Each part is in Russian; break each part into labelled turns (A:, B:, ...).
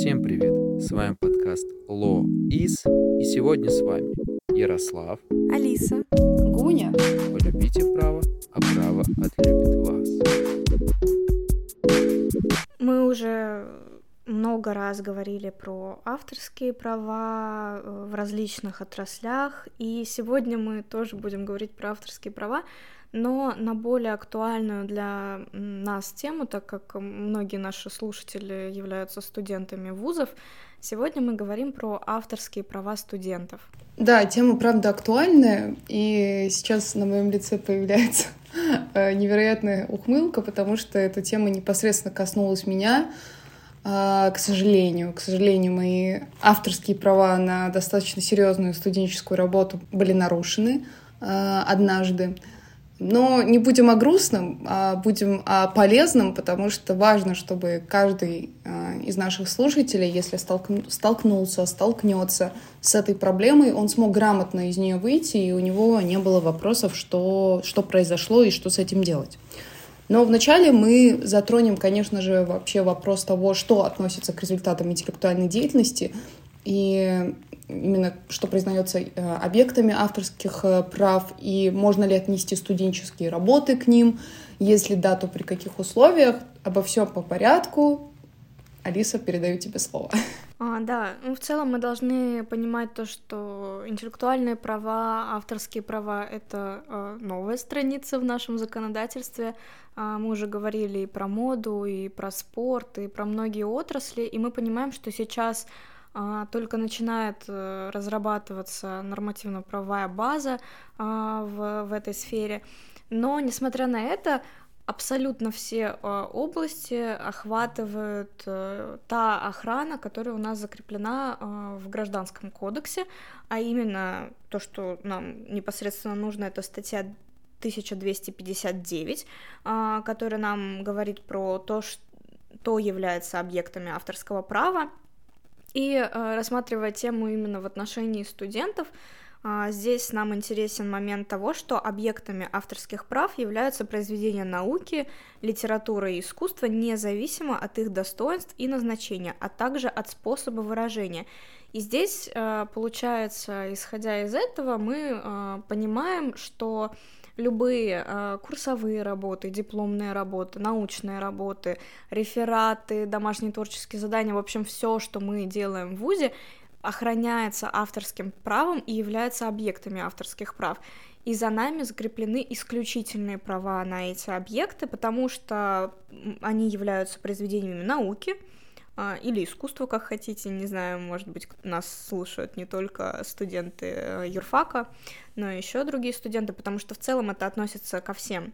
A: Всем привет! С вами подкаст Ло Из, и сегодня с вами Ярослав,
B: Алиса,
C: Гуня.
A: Полюбите право, а право отлюбит вас.
B: Мы уже много раз говорили про авторские права э, в различных отраслях, и сегодня мы тоже будем говорить про авторские права, но на более актуальную для нас тему, так как многие наши слушатели являются студентами вузов, сегодня мы говорим про авторские права студентов.
C: Да, тема правда актуальная, и сейчас на моем лице появляется э, невероятная ухмылка, потому что эта тема непосредственно коснулась меня. А, к сожалению, к сожалению, мои авторские права на достаточно серьезную студенческую работу были нарушены а, однажды. Но не будем о грустном, а будем о полезном, потому что важно, чтобы каждый а, из наших слушателей, если столкнулся, столкнется с этой проблемой, он смог грамотно из нее выйти, и у него не было вопросов, что, что произошло и что с этим делать. Но вначале мы затронем, конечно же, вообще вопрос того, что относится к результатам интеллектуальной деятельности, и именно что признается э, объектами авторских э, прав, и можно ли отнести студенческие работы к ним, если да, то при каких условиях. Обо всем по порядку. Алиса, передаю тебе слово.
B: А, да, ну, в целом мы должны понимать то, что интеллектуальные права, авторские права — это э, новая страница в нашем законодательстве. Э, мы уже говорили и про моду, и про спорт, и про многие отрасли, и мы понимаем, что сейчас а, только начинает э, разрабатываться нормативно-правовая база а, в, в этой сфере. Но, несмотря на это, абсолютно все а, области охватывают э, та охрана, которая у нас закреплена в Гражданском кодексе, а именно то, что нам непосредственно нужно, это статья 1259, которая нам говорит про то, что является объектами авторского права, и э, рассматривая тему именно в отношении студентов, э, здесь нам интересен момент того, что объектами авторских прав являются произведения науки, литература и искусства независимо от их достоинств и назначения, а также от способа выражения. И здесь, э, получается, исходя из этого, мы э, понимаем, что любые э, курсовые работы, дипломные работы, научные работы, рефераты, домашние творческие задания, в общем, все, что мы делаем в ВУЗе, охраняется авторским правом и является объектами авторских прав. И за нами закреплены исключительные права на эти объекты, потому что они являются произведениями науки, а, или искусство, как хотите, не знаю, может быть, нас слушают не только студенты э, юрфака, но еще другие студенты, потому что в целом это относится ко всем.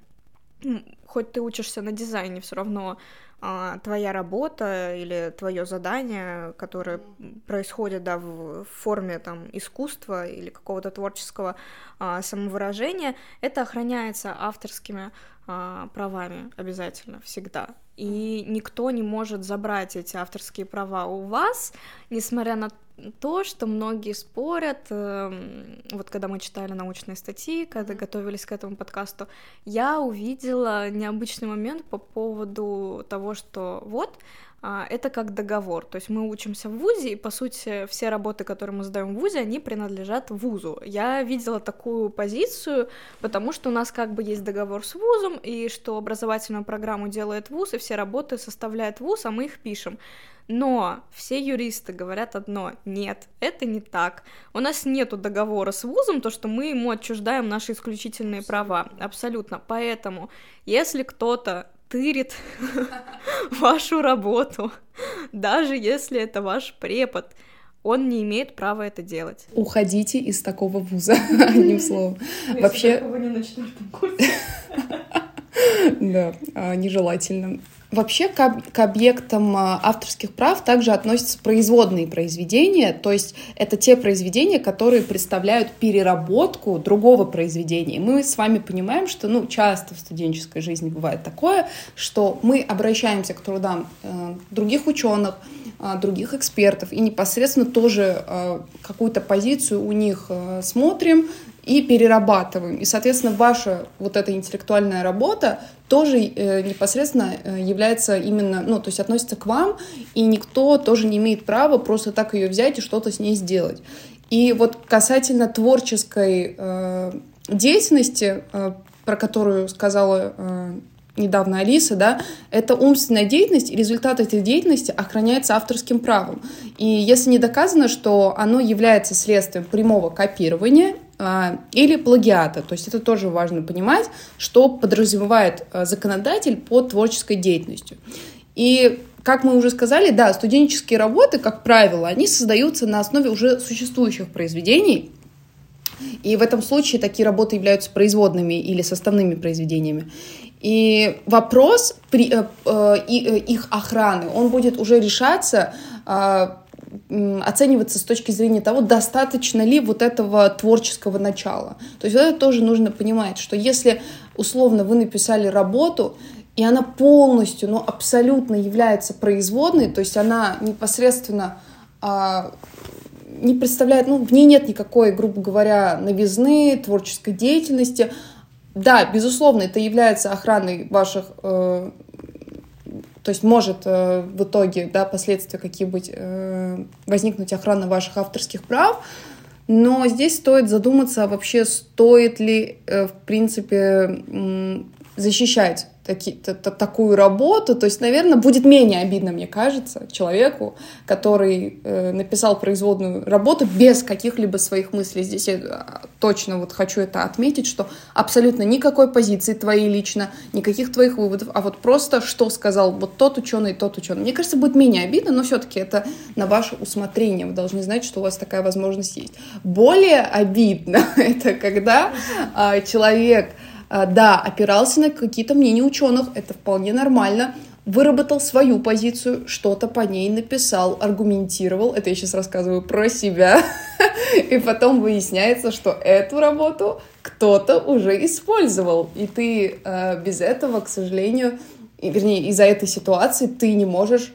B: Хоть ты учишься на дизайне, все равно а, твоя работа или твое задание, которое происходит да, в форме там, искусства или какого-то творческого а, самовыражения, это охраняется авторскими а, правами обязательно, всегда. И никто не может забрать эти авторские права у вас, несмотря на то, что многие спорят. Эм, вот когда мы читали научные статьи, когда готовились к этому подкасту, я увидела необычный момент по поводу того, что вот а, это как договор. То есть мы учимся в ВУЗе, и, по сути, все работы, которые мы сдаем в ВУЗе, они принадлежат ВУЗу. Я видела такую позицию, потому что у нас как бы есть договор с ВУЗом, и что образовательную программу делает ВУЗ, и все работы составляет ВУЗ, а мы их пишем. Но все юристы говорят одно, нет, это не так. У нас нету договора с вузом, то, что мы ему отчуждаем наши исключительные права. Абсолютно. Поэтому, если кто-то тырит вашу работу, даже если это ваш препод, он не имеет права это делать.
C: Уходите из такого вуза, одним словом. Вообще... Да, а, нежелательно. Вообще к, к объектам а, авторских прав также относятся производные произведения, то есть это те произведения, которые представляют переработку другого произведения. Мы с вами понимаем, что ну, часто в студенческой жизни бывает такое, что мы обращаемся к трудам э, других ученых, э, других экспертов и непосредственно тоже э, какую-то позицию у них э, смотрим, и перерабатываем. И, соответственно, ваша вот эта интеллектуальная работа тоже э, непосредственно э, является именно, ну, то есть относится к вам, и никто тоже не имеет права просто так ее взять и что-то с ней сделать. И вот касательно творческой э, деятельности, э, про которую сказала э, недавно Алиса, да, это умственная деятельность, и результат этой деятельности охраняется авторским правом. И если не доказано, что оно является следствием прямого копирования или плагиата, то есть это тоже важно понимать, что подразумевает а, законодатель под творческой деятельностью. И как мы уже сказали, да, студенческие работы, как правило, они создаются на основе уже существующих произведений, и в этом случае такие работы являются производными или составными произведениями. И вопрос при, э, э, э, их охраны, он будет уже решаться, э, оцениваться с точки зрения того, достаточно ли вот этого творческого начала. То есть это тоже нужно понимать, что если условно вы написали работу, и она полностью, ну, абсолютно является производной, то есть она непосредственно а, не представляет, ну, в ней нет никакой, грубо говоря, новизны, творческой деятельности, да, безусловно, это является охраной ваших, э, то есть может э, в итоге, да, последствия какие-нибудь э, возникнуть охрана ваших авторских прав, но здесь стоит задуматься вообще, стоит ли, э, в принципе, защищать таки, т, т, такую работу, то есть, наверное, будет менее обидно, мне кажется, человеку, который э, написал производную работу без каких-либо своих мыслей. Здесь я а, точно вот хочу это отметить, что абсолютно никакой позиции твоей лично, никаких твоих выводов, а вот просто что сказал вот тот ученый, тот ученый. Мне кажется, будет менее обидно, но все-таки это на ваше усмотрение. Вы должны знать, что у вас такая возможность есть. Более обидно это когда э, человек а, да, опирался на какие-то мнения ученых, это вполне нормально, выработал свою позицию, что-то по ней написал, аргументировал, это я сейчас рассказываю про себя, и потом выясняется, что эту работу кто-то уже использовал, и ты э, без этого, к сожалению, вернее, из-за этой ситуации ты не можешь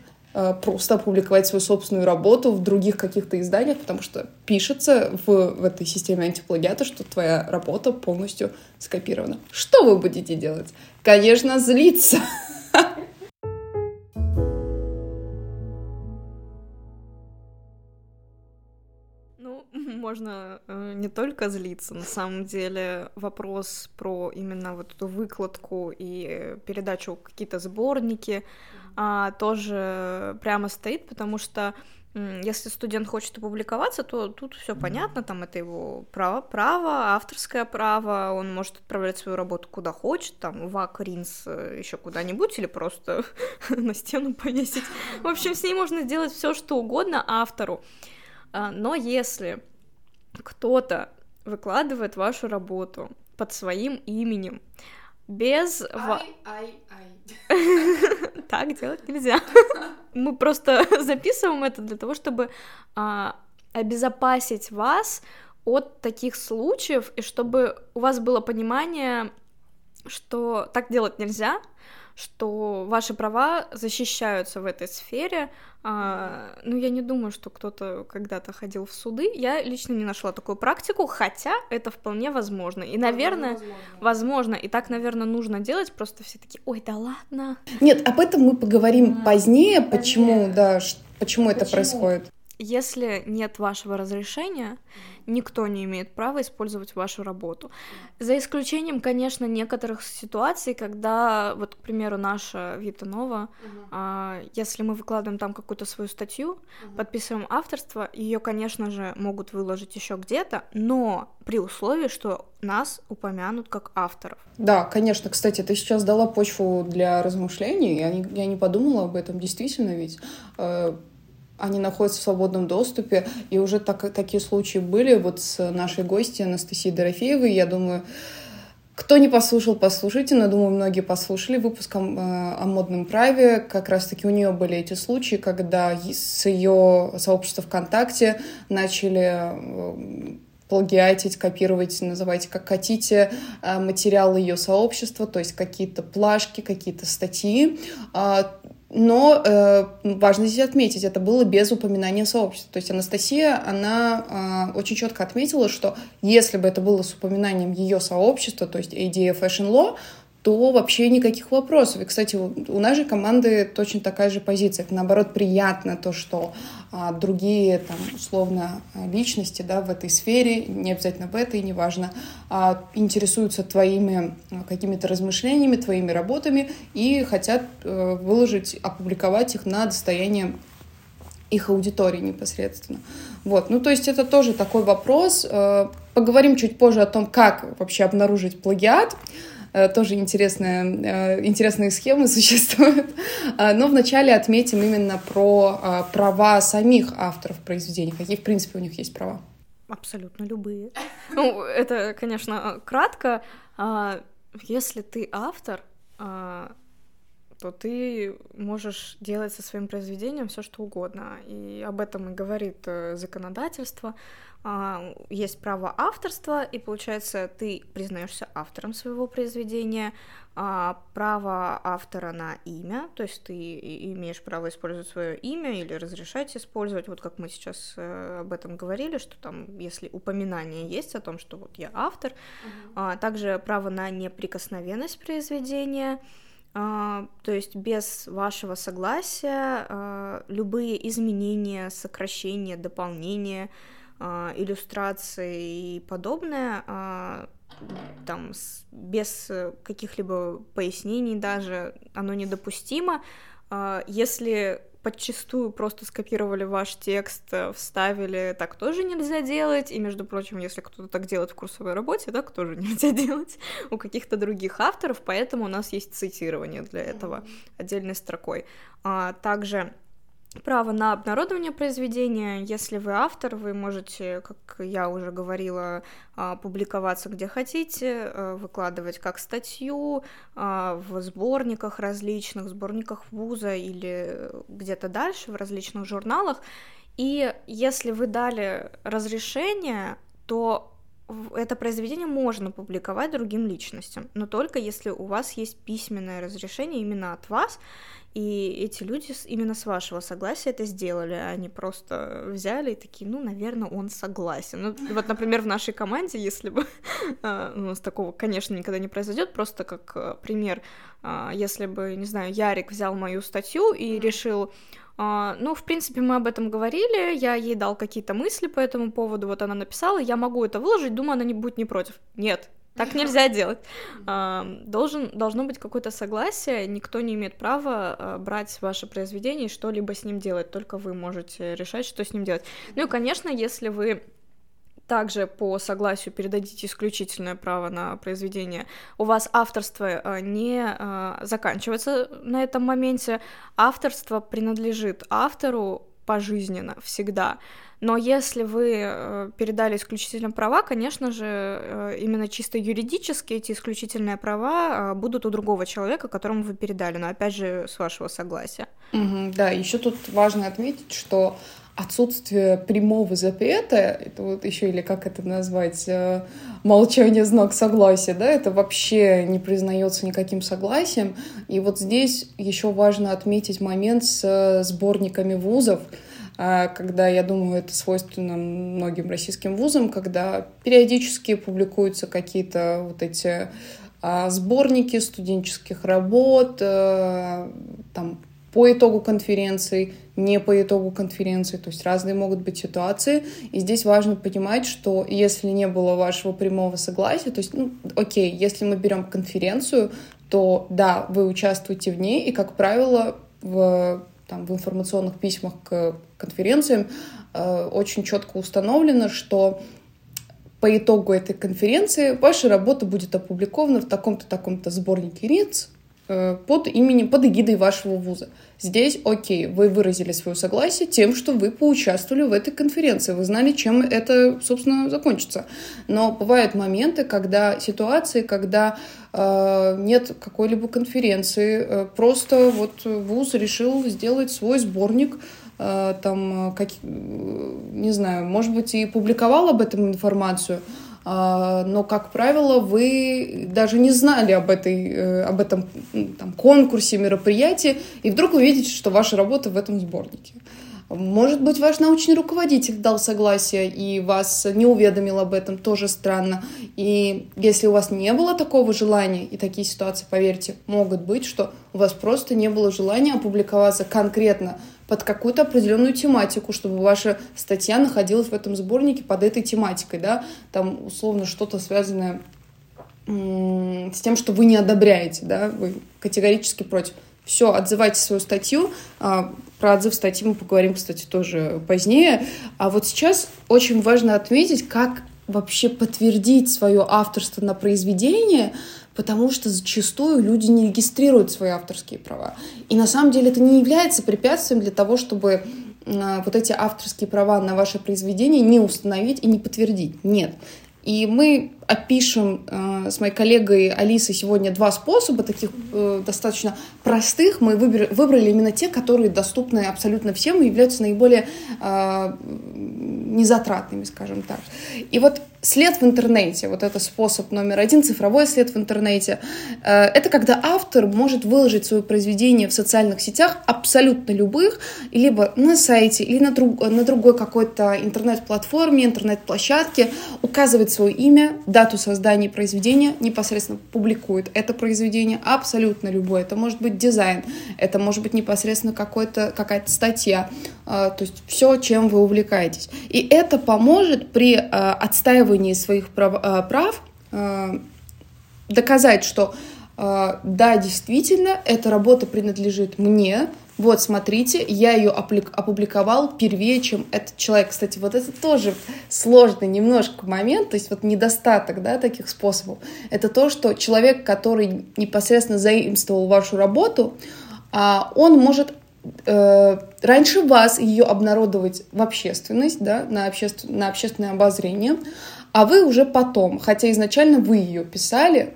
C: просто опубликовать свою собственную работу в других каких-то изданиях, потому что пишется в, в этой системе антиплагиата, что твоя работа полностью скопирована. Что вы будете делать? Конечно, злиться.
B: Ну, можно э, не только злиться, на самом деле вопрос про именно вот эту выкладку и передачу какие-то сборники, а, тоже прямо стоит, потому что если студент хочет опубликоваться, то тут все понятно, там это его право, право, авторское право, он может отправлять свою работу куда хочет, там в АК, РИНС, э, еще куда-нибудь, или просто на стену повесить. В общем, с ней можно сделать все, что угодно автору. А, но если кто-то выкладывает вашу работу под своим именем, без... Ай, ай, ай. Так делать нельзя. Мы просто записываем это для того, чтобы а, обезопасить вас от таких случаев, и чтобы у вас было понимание, что так делать нельзя, что ваши права защищаются в этой сфере. А, ну, я не думаю, что кто-то когда-то ходил в суды. Я лично не нашла такую практику, хотя это вполне возможно. И, наверное, возможно. возможно. И так, наверное, нужно делать. Просто все таки ой, да ладно.
C: Нет, об этом мы поговорим а, позднее, позднее, почему, да, почему, почему это происходит.
B: Если нет вашего разрешения, никто не имеет права использовать вашу работу. За исключением, конечно, некоторых ситуаций, когда, вот, к примеру, наша Вита Нова, uh-huh. а, если мы выкладываем там какую-то свою статью, uh-huh. подписываем авторство, ее, конечно же, могут выложить еще где-то, но при условии, что нас упомянут как авторов.
C: Да, конечно. Кстати, ты сейчас дала почву для размышлений. Я не, я не подумала об этом, действительно, ведь э, они находятся в свободном доступе, и уже так, такие случаи были вот с нашей гостьей Анастасией Дорофеевой, я думаю, кто не послушал, послушайте, но, думаю, многие послушали выпуск о, о модном праве. Как раз-таки у нее были эти случаи, когда с ее сообщества ВКонтакте начали э, плагиатить, копировать, называйте как хотите, э, материалы ее сообщества, то есть какие-то плашки, какие-то статьи. Но э, важно здесь отметить, это было без упоминания сообщества. То есть Анастасия, она э, очень четко отметила, что если бы это было с упоминанием ее сообщества, то есть ADF Fashion Law, то вообще никаких вопросов. И, кстати, у нашей команды точно такая же позиция. Наоборот, приятно то, что а, другие, там, условно, личности да, в этой сфере, не обязательно в этой, неважно, а, интересуются твоими а, какими-то размышлениями, твоими работами и хотят а, выложить, опубликовать их на достояние их аудитории непосредственно. Вот, ну то есть это тоже такой вопрос. Э, поговорим чуть позже о том, как вообще обнаружить плагиат. Э, тоже интересная, э, интересные схемы существуют. А, но вначале отметим именно про а, права самих авторов произведений. Какие, в принципе, у них есть права?
B: Абсолютно любые. Ну, это, конечно, кратко. А, если ты автор, то ты можешь делать со своим произведением все что угодно. И об этом и говорит э, законодательство. А, есть право авторства, и получается, ты признаешься автором своего произведения, а, право автора на имя, то есть ты имеешь право использовать свое имя или разрешать использовать, вот как мы сейчас э, об этом говорили, что там, если упоминание есть о том, что вот я автор, uh-huh. также право на неприкосновенность произведения, то есть без вашего согласия любые изменения, сокращения, дополнения а, иллюстрации и подобное, а, там без каких-либо пояснений даже, оно недопустимо. А, если подчастую просто скопировали ваш текст, э, вставили, так тоже нельзя делать. И, между прочим, если кто-то так делает в курсовой работе, так тоже нельзя делать у каких-то других авторов, поэтому у нас есть цитирование для этого отдельной строкой. А, также право на обнародование произведения. Если вы автор, вы можете, как я уже говорила, а, публиковаться где хотите, а, выкладывать как статью а, в сборниках различных, сборниках вуза или где-то дальше, в различных журналах. И если вы дали разрешение, то это произведение можно публиковать другим личностям, но только если у вас есть письменное разрешение именно от вас, и эти люди именно с вашего согласия это сделали, а они просто взяли и такие, ну, наверное, он согласен. Ну, вот, например, в нашей команде, если бы а, у нас такого, конечно, никогда не произойдет, просто как а, пример, а, если бы, не знаю, Ярик взял мою статью и решил ну, в принципе, мы об этом говорили, я ей дал какие-то мысли по этому поводу, вот она написала, я могу это выложить, думаю, она не будет не против. Нет, так нельзя делать. Должен, должно быть какое-то согласие, никто не имеет права а, брать ваше произведение и что-либо с ним делать, только вы можете решать, что с ним делать. Ну и, конечно, если вы также по согласию передадите исключительное право на произведение, у вас авторство а, не а, заканчивается на этом моменте, авторство принадлежит автору пожизненно, всегда. Но если вы э, передали исключительно права, конечно же, э, именно чисто юридически эти исключительные права э, будут у другого человека, которому вы передали, но опять же с вашего согласия.
C: Угу, да, еще тут важно отметить, что отсутствие прямого запрета, это вот еще или как это назвать, молчание знак согласия, да, это вообще не признается никаким согласием. И вот здесь еще важно отметить момент с сборниками вузов, когда, я думаю, это свойственно многим российским вузам, когда периодически публикуются какие-то вот эти а, сборники студенческих работ, э, там, по итогу конференции, не по итогу конференции, то есть разные могут быть ситуации. И здесь важно понимать, что если не было вашего прямого согласия, то есть, ну, окей, если мы берем конференцию, то да, вы участвуете в ней, и, как правило, в там, в информационных письмах к конференциям э, очень четко установлено, что по итогу этой конференции ваша работа будет опубликована в таком-то, таком-то сборнике РИЦ под именем, под эгидой вашего вуза. Здесь, окей, вы выразили свое согласие тем, что вы поучаствовали в этой конференции, вы знали, чем это, собственно, закончится. Но бывают моменты, когда ситуации, когда э, нет какой-либо конференции, э, просто вот вуз решил сделать свой сборник, э, там, как, не знаю, может быть, и публиковал об этом информацию, но, как правило, вы даже не знали об, этой, э, об этом там, конкурсе, мероприятии, и вдруг вы видите, что ваша работа в этом сборнике. Может быть, ваш научный руководитель дал согласие и вас не уведомил об этом, тоже странно. И если у вас не было такого желания, и такие ситуации, поверьте, могут быть, что у вас просто не было желания опубликоваться конкретно под какую-то определенную тематику, чтобы ваша статья находилась в этом сборнике под этой тематикой, да, там условно что-то связанное с тем, что вы не одобряете, да, вы категорически против. Все, отзывайте свою статью. А, про отзыв статьи мы поговорим, кстати, тоже позднее. А вот сейчас очень важно отметить, как вообще подтвердить свое авторство на произведение, потому что зачастую люди не регистрируют свои авторские права. И на самом деле это не является препятствием для того, чтобы а, вот эти авторские права на ваше произведение не установить и не подтвердить. Нет. И мы опишем э, с моей коллегой Алисой сегодня два способа, таких э, достаточно простых. Мы выбрали, выбрали именно те, которые доступны абсолютно всем и являются наиболее э, незатратными, скажем так. И вот след в интернете, вот это способ номер один, цифровой след в интернете, э, это когда автор может выложить свое произведение в социальных сетях, абсолютно любых, либо на сайте, или на, друг, на другой какой-то интернет-платформе, интернет-площадке, указывать свое имя, дату создания произведения, непосредственно публикует это произведение, абсолютно любое. Это может быть дизайн, это может быть непосредственно какая-то статья, то есть все, чем вы увлекаетесь. И это поможет при э, отстаивании своих прав, э, э, доказать, что да, действительно, эта работа принадлежит мне, вот, смотрите, я ее опубликовал первее, чем этот человек. Кстати, вот это тоже сложный немножко момент, то есть вот недостаток, да, таких способов. Это то, что человек, который непосредственно заимствовал вашу работу, а, он может э, раньше вас ее обнародовать в общественность, да, на, обществ... на общественное обозрение, а вы уже потом, хотя изначально вы ее писали,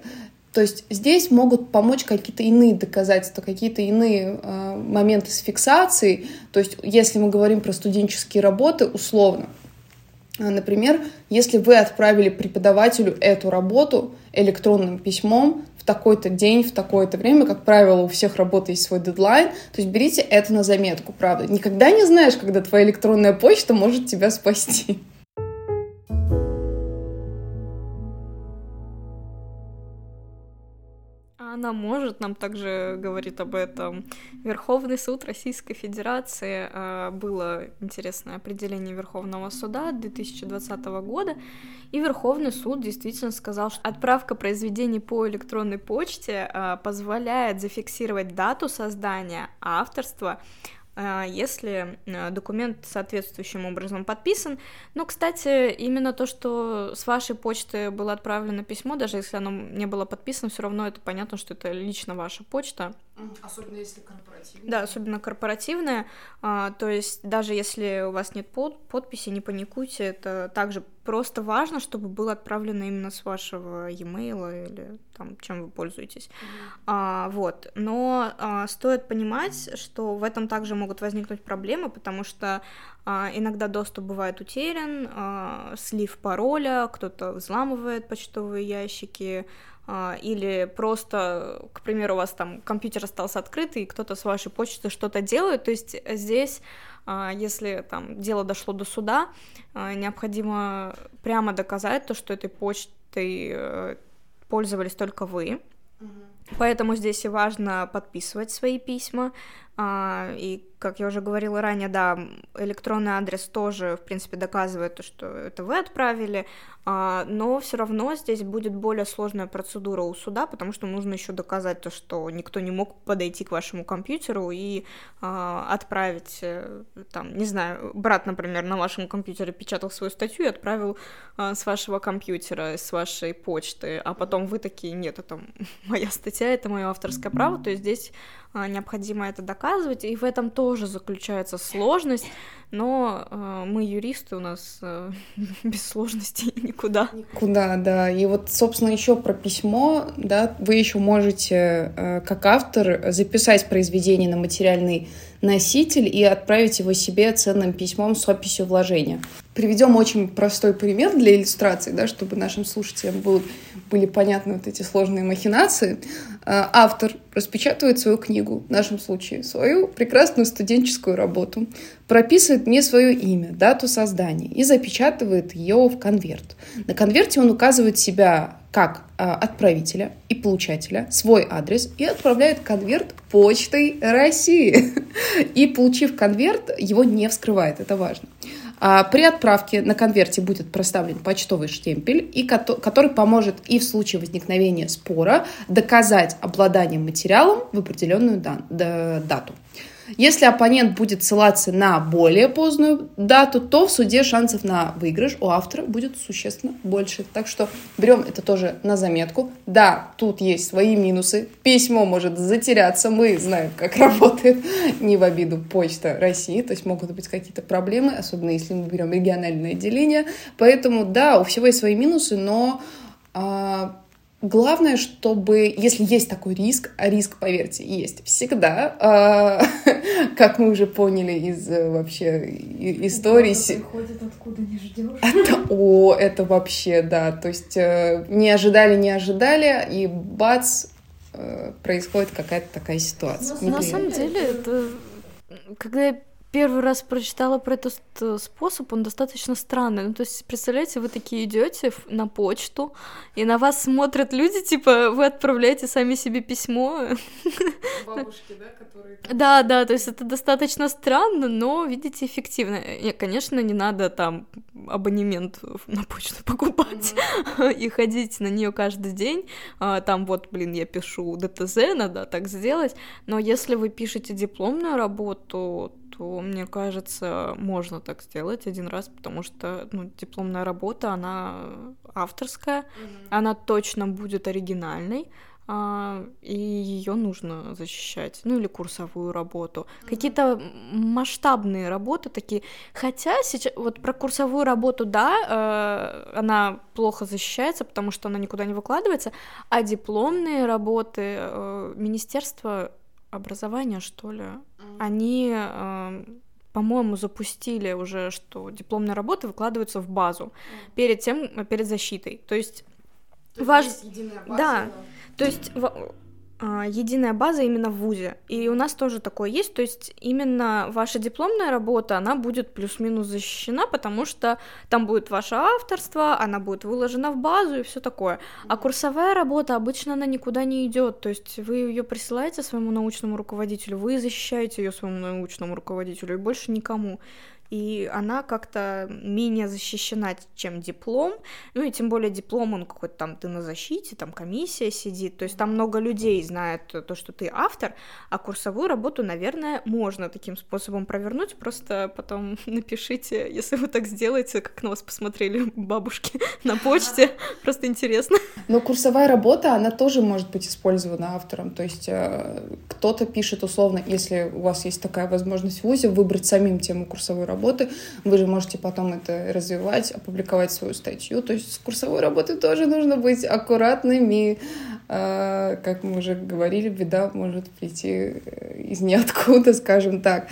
C: то есть здесь могут помочь какие-то иные доказательства, какие-то иные э, моменты с фиксацией. То есть если мы говорим про студенческие работы, условно, например, если вы отправили преподавателю эту работу электронным письмом в такой-то день, в такое-то время, как правило, у всех работы есть свой дедлайн, то есть берите это на заметку, правда. Никогда не знаешь, когда твоя электронная почта может тебя спасти.
B: Она может, нам также говорит об этом Верховный суд Российской Федерации. А, было интересное определение Верховного суда 2020 года, и Верховный суд действительно сказал, что отправка произведений по электронной почте а, позволяет зафиксировать дату создания, авторства, если э, документ соответствующим образом подписан. Но, кстати, именно то, что с вашей почты было отправлено письмо, даже если оно не было подписано, все равно это понятно, что это лично ваша почта.
C: Особенно если корпоративная.
B: Да, особенно корпоративная. А, то есть даже если у вас нет под подписи, не паникуйте, это также просто важно, чтобы было отправлено именно с вашего e-mail или там, чем вы пользуетесь. Mm-hmm. А, вот. Но а, стоит понимать, что в этом также могут возникнуть проблемы, потому что а, иногда доступ бывает утерян, а, слив пароля, кто-то взламывает почтовые ящики, или просто, к примеру, у вас там компьютер остался открытый, и кто-то с вашей почты что-то делает, то есть здесь а, если там дело дошло до суда, а, необходимо прямо доказать то, что этой почтой э, пользовались только вы. Поэтому здесь и важно подписывать свои письма. А, и, как я уже говорила ранее, да, электронный адрес тоже, в принципе, доказывает то, что это вы отправили, а, но все равно здесь будет более сложная процедура у суда, потому что нужно еще доказать то, что никто не мог подойти к вашему компьютеру и а, отправить, э, там, не знаю, брат, например, на вашем компьютере печатал свою статью и отправил с вашего компьютера, с вашей почты, а потом вы такие, нет, это моя статья, это мое авторское право, то есть здесь необходимо это доказывать, и в этом тоже заключается сложность, но э, мы юристы, у нас э, без сложностей никуда.
C: Никуда, да. И вот, собственно, еще про письмо, да, вы еще можете, э, как автор, записать произведение на материальный носитель и отправить его себе ценным письмом с описью вложения. Приведем очень простой пример для иллюстрации, да, чтобы нашим слушателям было, были понятны вот эти сложные махинации. А, автор распечатывает свою книгу, в нашем случае свою прекрасную студенческую работу, прописывает мне свое имя, дату создания и запечатывает ее в конверт. На конверте он указывает себя как а, отправителя и получателя, свой адрес и отправляет конверт почтой России. И получив конверт, его не вскрывает, это важно. А при отправке на конверте будет проставлен почтовый штемпель, и который поможет и в случае возникновения спора доказать обладание материалом в определенную дату. Если оппонент будет ссылаться на более позднюю дату, то в суде шансов на выигрыш у автора будет существенно больше. Так что берем это тоже на заметку. Да, тут есть свои минусы. Письмо может затеряться. Мы знаем, как работает не в обиду Почта России. То есть могут быть какие-то проблемы, особенно если мы берем региональное отделение. Поэтому, да, у всего есть свои минусы, но а, Главное, чтобы, если есть такой риск, а риск, поверьте, есть всегда, а, как мы уже поняли из э, вообще истории.
B: Приходит откуда не ждешь.
C: Это, о, это вообще, да, то есть э, не ожидали, не ожидали, и бац, э, происходит какая-то такая ситуация.
B: На самом деле, это когда я первый раз прочитала про этот э, способ, он достаточно странный. Ну, то есть, представляете, вы такие идете на почту, и на вас смотрят люди, типа, вы отправляете сами себе письмо.
C: Бабушки, да, которые...
B: Да, да, то есть это достаточно странно, но, видите, эффективно. И, конечно, не надо там абонемент на почту покупать mm-hmm. и ходить на нее каждый день. А, там вот, блин, я пишу ДТЗ, надо так сделать. Но если вы пишете дипломную работу, то, мне кажется, можно так сделать один раз, потому что ну, дипломная работа, она авторская, mm-hmm. она точно будет оригинальной, а, и ее нужно защищать, ну или курсовую работу. Mm-hmm. Какие-то масштабные работы такие. Хотя сейчас вот про курсовую работу, да, э, она плохо защищается, потому что она никуда не выкладывается, а дипломные работы э, Министерство образования, что ли, они, э, по-моему, запустили уже, что дипломные работы выкладываются в базу перед тем, перед защитой. То есть,
C: То ваш... да,
B: то есть единая база именно в ВУЗе. И у нас тоже такое есть, то есть именно ваша дипломная работа, она будет плюс-минус защищена, потому что там будет ваше авторство, она будет выложена в базу и все такое. А курсовая работа обычно она никуда не идет, то есть вы ее присылаете своему научному руководителю, вы защищаете ее своему научному руководителю и больше никому и она как-то менее защищена, чем диплом, ну и тем более диплом, он какой-то там, ты на защите, там комиссия сидит, то есть там много людей знает то, что ты автор, а курсовую работу, наверное, можно таким способом провернуть, просто потом напишите, если вы так сделаете, как на вас посмотрели бабушки на почте, просто интересно.
C: Но курсовая работа, она тоже может быть использована автором, то есть э, кто-то пишет условно, если у вас есть такая возможность в ВУЗе, выбрать самим тему курсовой работы, работы, вы же можете потом это развивать, опубликовать свою статью. То есть с курсовой работой тоже нужно быть аккуратными. А, как мы уже говорили, беда может прийти э, из ниоткуда, скажем так.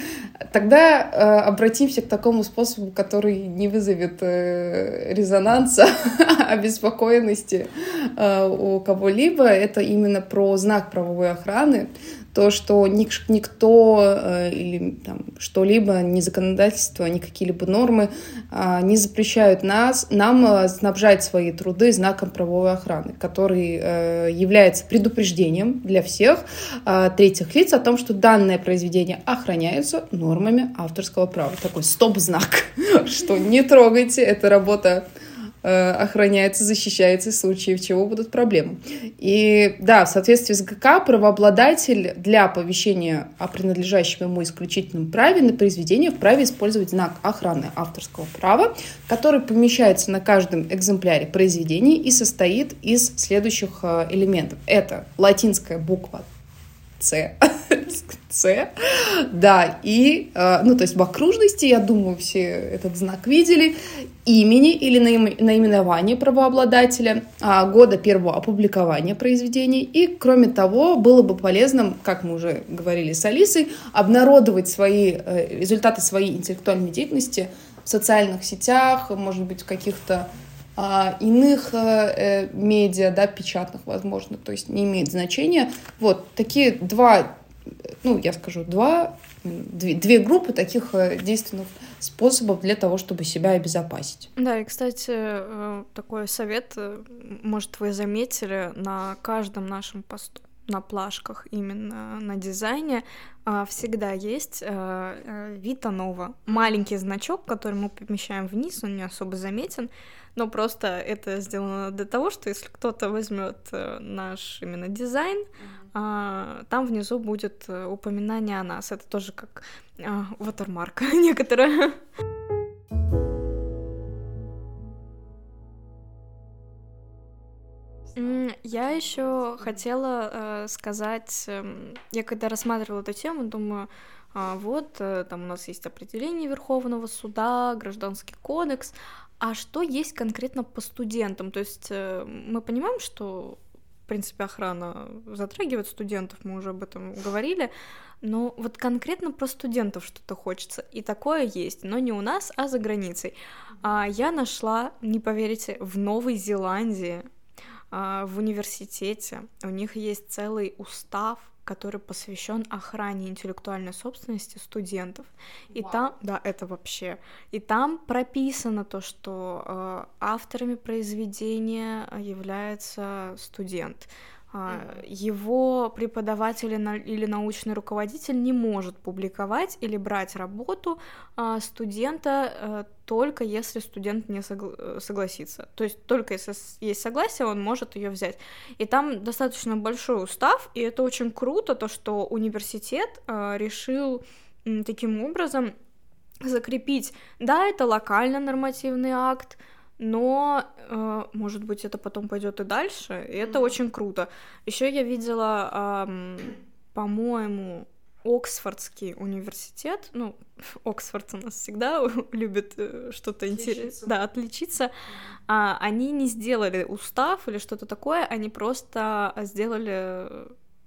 C: Тогда а, обратимся к такому способу, который не вызовет э, резонанса, обеспокоенности у кого-либо. Это именно про знак правовой охраны то, что никто э, или там, что-либо, ни законодательство, ни какие-либо нормы э, не запрещают нас, нам э, снабжать свои труды знаком правовой охраны, который э, является предупреждением для всех э, третьих лиц о том, что данное произведение охраняется нормами авторского права. Такой стоп-знак, что не трогайте, это работа охраняется, защищается в случае чего будут проблемы. И да, в соответствии с ГК правообладатель для оповещения о принадлежащем ему исключительном праве на произведение вправе использовать знак охраны авторского права, который помещается на каждом экземпляре произведения и состоит из следующих э, элементов. Это латинская буква С. С. Да, и, э, ну, то есть в окружности, я думаю, все этот знак видели, имени или наименования правообладателя, а, года первого опубликования произведений. И, кроме того, было бы полезным, как мы уже говорили с Алисой, обнародовать свои э, результаты своей интеллектуальной деятельности в социальных сетях, может быть, в каких-то а, иных э, медиа, да, печатных, возможно, то есть не имеет значения. Вот такие два, ну, я скажу, два, две, две группы таких э, действенных способов для того, чтобы себя обезопасить.
B: Да, и, кстати, э, такой совет, э, может, вы заметили, на каждом нашем посту на плашках именно на дизайне а, всегда есть Вита Нова. Маленький значок, который мы помещаем вниз, он не особо заметен, но просто это сделано для того, что если кто-то возьмет э, наш именно дизайн, mm-hmm. там внизу будет э, упоминание о нас. Это тоже как а, ватермарка некоторая. Я еще хотела э, сказать, э, я когда рассматривала эту тему, думаю, а, вот э, там у нас есть определение Верховного суда, гражданский кодекс, а что есть конкретно по студентам? То есть э, мы понимаем, что, в принципе, охрана затрагивает студентов, мы уже об этом говорили, но вот конкретно про студентов что-то хочется. И такое есть, но не у нас, а за границей. А я нашла, не поверите, в Новой Зеландии, а, в университете. У них есть целый устав который посвящен охране интеллектуальной собственности студентов. И wow. там, да, это вообще. И там прописано то, что э, авторами произведения является студент. Его преподаватель или научный руководитель не может публиковать или брать работу а, студента э, только если студент не согла- согласится. То есть только если есть согласие, он может ее взять. И там достаточно большой устав, и это очень круто, то, что университет а, решил таким образом закрепить, да, это локально нормативный акт, но, э, может быть, это потом пойдет и дальше, и это mm-hmm. очень круто. Еще я видела, э, по-моему, Оксфордский университет, ну, Оксфорд у нас всегда любит э, что-то интересное, да, отличиться. А, они не сделали устав или что-то такое, они просто сделали,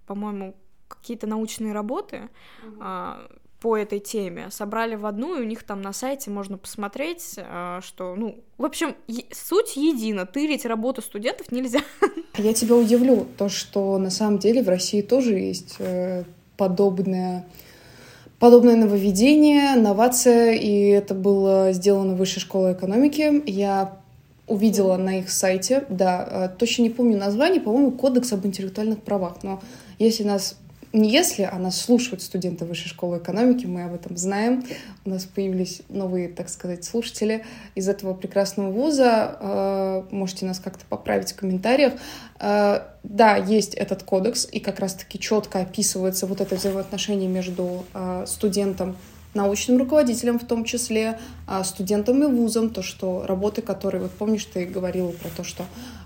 B: по-моему, какие-то научные работы. Mm-hmm по этой теме собрали в одну, и у них там на сайте можно посмотреть, э, что, ну, в общем, суть едина, тырить работу студентов нельзя.
C: Я тебя удивлю, то, что на самом деле в России тоже есть э, подобное подобное нововведение, новация, и это было сделано в Высшей школе экономики. Я увидела на их сайте, да, э, точно не помню название, по-моему, Кодекс об интеллектуальных правах, но если нас не если, а нас слушают студенты Высшей школы экономики, мы об этом знаем. У нас появились новые, так сказать, слушатели из этого прекрасного вуза. Э, можете нас как-то поправить в комментариях. Э, да, есть этот кодекс, и как раз-таки четко описывается вот это взаимоотношение между э, студентом научным руководителям в том числе, а, студентам и вузам, то, что работы, которые, вот помнишь, ты говорила про то, что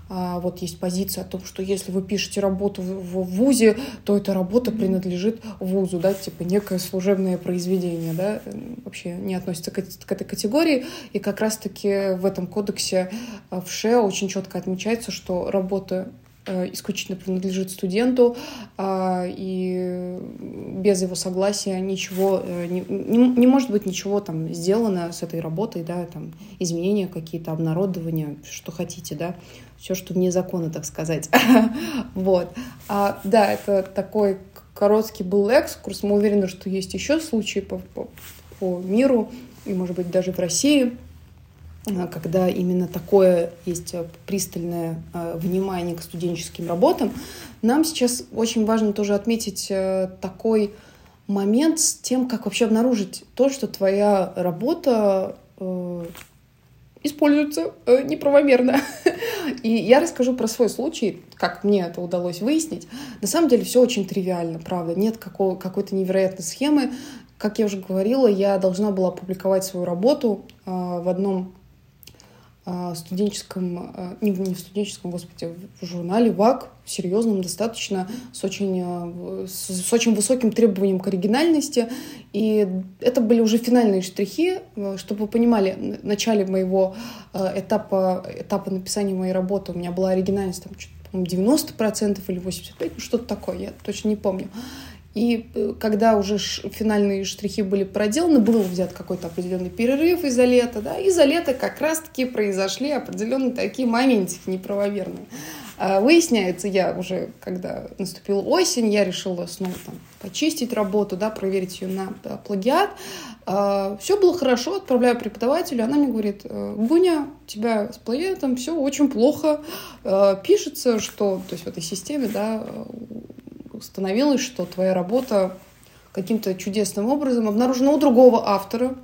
C: а, вот есть позиция о том, что если вы пишете работу в, вузе, то эта работа принадлежит вузу, да, типа некое служебное произведение, да, вообще не относится к, к этой категории, и как раз-таки в этом кодексе а, в ШЕ очень четко отмечается, что работа Э, исключительно принадлежит студенту, а, и без его согласия ничего, э, не, не, может быть ничего там сделано с этой работой, да, там изменения какие-то, обнародования, что хотите, да, все, что вне закона, так сказать. вот. А, да, это такой короткий был экскурс. Мы уверены, что есть еще случаи по, по, миру, и, может быть, даже в России, Э, когда именно такое есть э, пристальное э, внимание к студенческим работам. Нам сейчас очень важно тоже отметить такой момент с тем, как вообще обнаружить то, что твоя работа используется неправомерно. И я расскажу про свой случай, как мне это удалось выяснить. На самом деле все очень тривиально, правда. Нет какого, какой-то невероятной схемы. Как я уже говорила, я должна была опубликовать свою работу в одном а, студенческом, а, не, не в студенческом, господи, в журнале ВАК, серьезном достаточно, с очень, а, с, очень высоким требованием к оригинальности. И это были уже финальные штрихи, чтобы вы понимали, в начале моего этапа, этапа написания моей работы у меня была оригинальность там, 90% или 85%, ну, что-то такое, я точно не помню. И э, когда уже финальные штрихи были проделаны, был взят какой-то определенный перерыв из-за лета, да, из-за лета как раз-таки произошли определенные такие моментики неправоверные. А выясняется, я уже, когда наступила осень, я решила снова там почистить работу, да, проверить ее на плагиат. А, все было хорошо, отправляю преподавателю, она мне говорит, «Э, Гуня, у тебя с плагиатом все очень плохо. А, пишется, что, то есть в этой системе, да, установилось, что твоя работа каким-то чудесным образом обнаружена у другого автора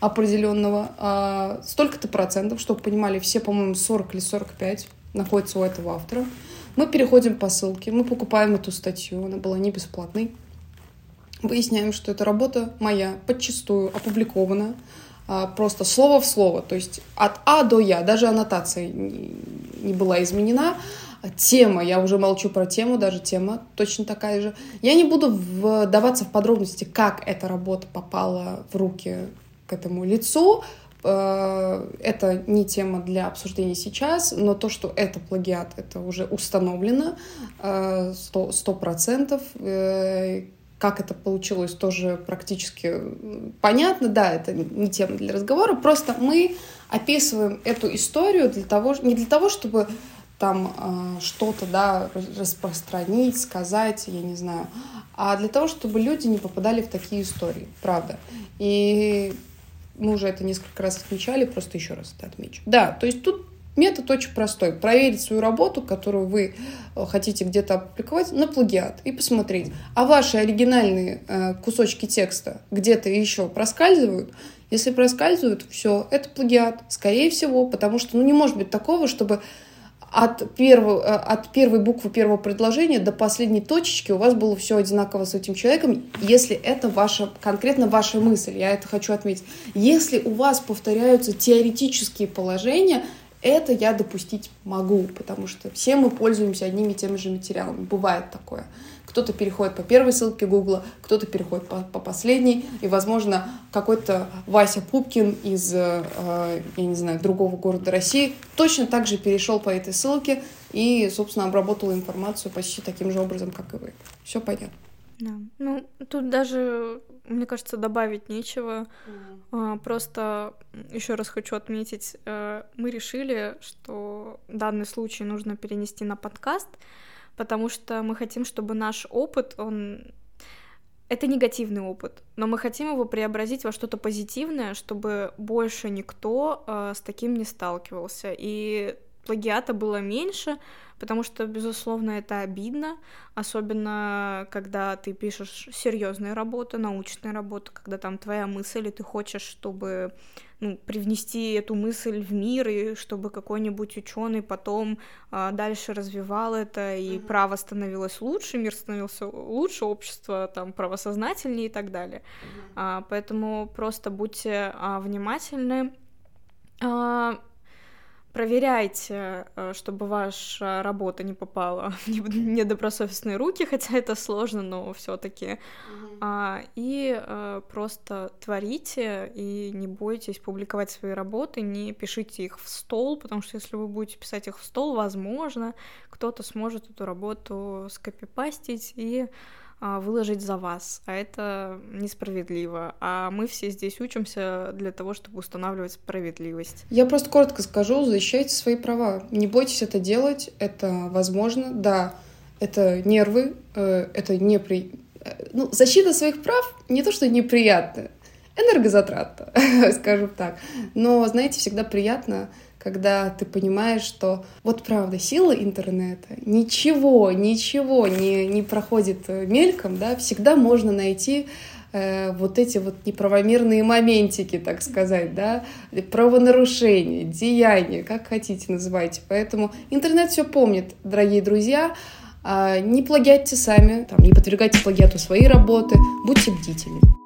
C: определенного, а столько-то процентов, чтобы понимали, все, по-моему, 40 или 45 находятся у этого автора. Мы переходим по ссылке, мы покупаем эту статью, она была не бесплатной. Выясняем, что эта работа моя подчастую опубликована, а, просто слово в слово, то есть от А до Я, даже аннотация не была изменена, Тема, я уже молчу про тему, даже тема точно такая же. Я не буду вдаваться в подробности, как эта работа попала в руки к этому лицу. Э, это не тема для обсуждения сейчас, но то, что это плагиат, это уже установлено э, сто процентов. Э, как это получилось, тоже практически понятно. Да, это не тема для разговора. Просто мы описываем эту историю для того, не для того, чтобы там э, что-то, да, распространить, сказать, я не знаю, а для того, чтобы люди не попадали в такие истории, правда. И мы уже это несколько раз отмечали, просто еще раз это отмечу. Да, то есть тут метод очень простой. Проверить свою работу, которую вы э, хотите где-то опубликовать, на плагиат и посмотреть. А ваши оригинальные э, кусочки текста где-то еще проскальзывают, если проскальзывают, все, это плагиат, скорее всего, потому что ну, не может быть такого, чтобы от, первого, э, от первой буквы первого предложения до последней точечки у вас было все одинаково с этим человеком, если это ваша, конкретно ваша мысль, я это хочу отметить. Если у вас повторяются теоретические положения, это я допустить могу, потому что все мы пользуемся одними и теми же материалами. Бывает такое. Кто-то переходит по первой ссылке Гугла, кто-то переходит по, по последней, и, возможно, какой-то Вася Пупкин из, э, я не знаю, другого города России точно так же перешел по этой ссылке и, собственно, обработал информацию почти таким же образом, как и вы. Все понятно.
B: Да. Ну, тут даже, мне кажется, добавить нечего. Mm. А, просто еще раз хочу отметить, э, мы решили, что данный случай нужно перенести на подкаст, потому что мы хотим, чтобы наш опыт, он это негативный опыт, но мы хотим его преобразить во что-то позитивное, чтобы больше никто э, с таким не сталкивался. И плагиата было меньше, потому что, безусловно, это обидно, особенно когда ты пишешь серьезные работы, научные работы, когда там твоя мысль, и ты хочешь, чтобы ну, привнести эту мысль в мир, и чтобы какой-нибудь ученый потом а, дальше развивал это, и mm-hmm. право становилось лучше, мир становился лучше, общество там правосознательнее и так далее. Mm-hmm. А, поэтому просто будьте а, внимательны. А, проверяйте, э, чтобы ваша работа не попала в недобросовестные руки, хотя это сложно, но все-таки. Mm-hmm. А, и а, просто творите и не бойтесь публиковать свои работы, не пишите их в стол, потому что если вы будете писать их в стол, возможно, кто-то сможет эту работу скопипастить и выложить за вас, а это несправедливо. А мы все здесь учимся для того, чтобы устанавливать справедливость.
C: Я просто коротко скажу, защищайте свои права. Не бойтесь это делать, это возможно, да, это нервы, э, это не при... Э, ну, защита своих прав не то, что неприятно, энергозатратно, скажем так. Но, знаете, всегда приятно когда ты понимаешь, что вот правда, сила интернета, ничего, ничего не, не проходит э, мельком, да, всегда можно найти э, вот эти вот неправомерные моментики, так сказать, да, правонарушения, деяния, как хотите называйте. Поэтому интернет все помнит, дорогие друзья. А, не плагиатьте сами, там, не подвергайте плагиату свои работы, будьте бдительны.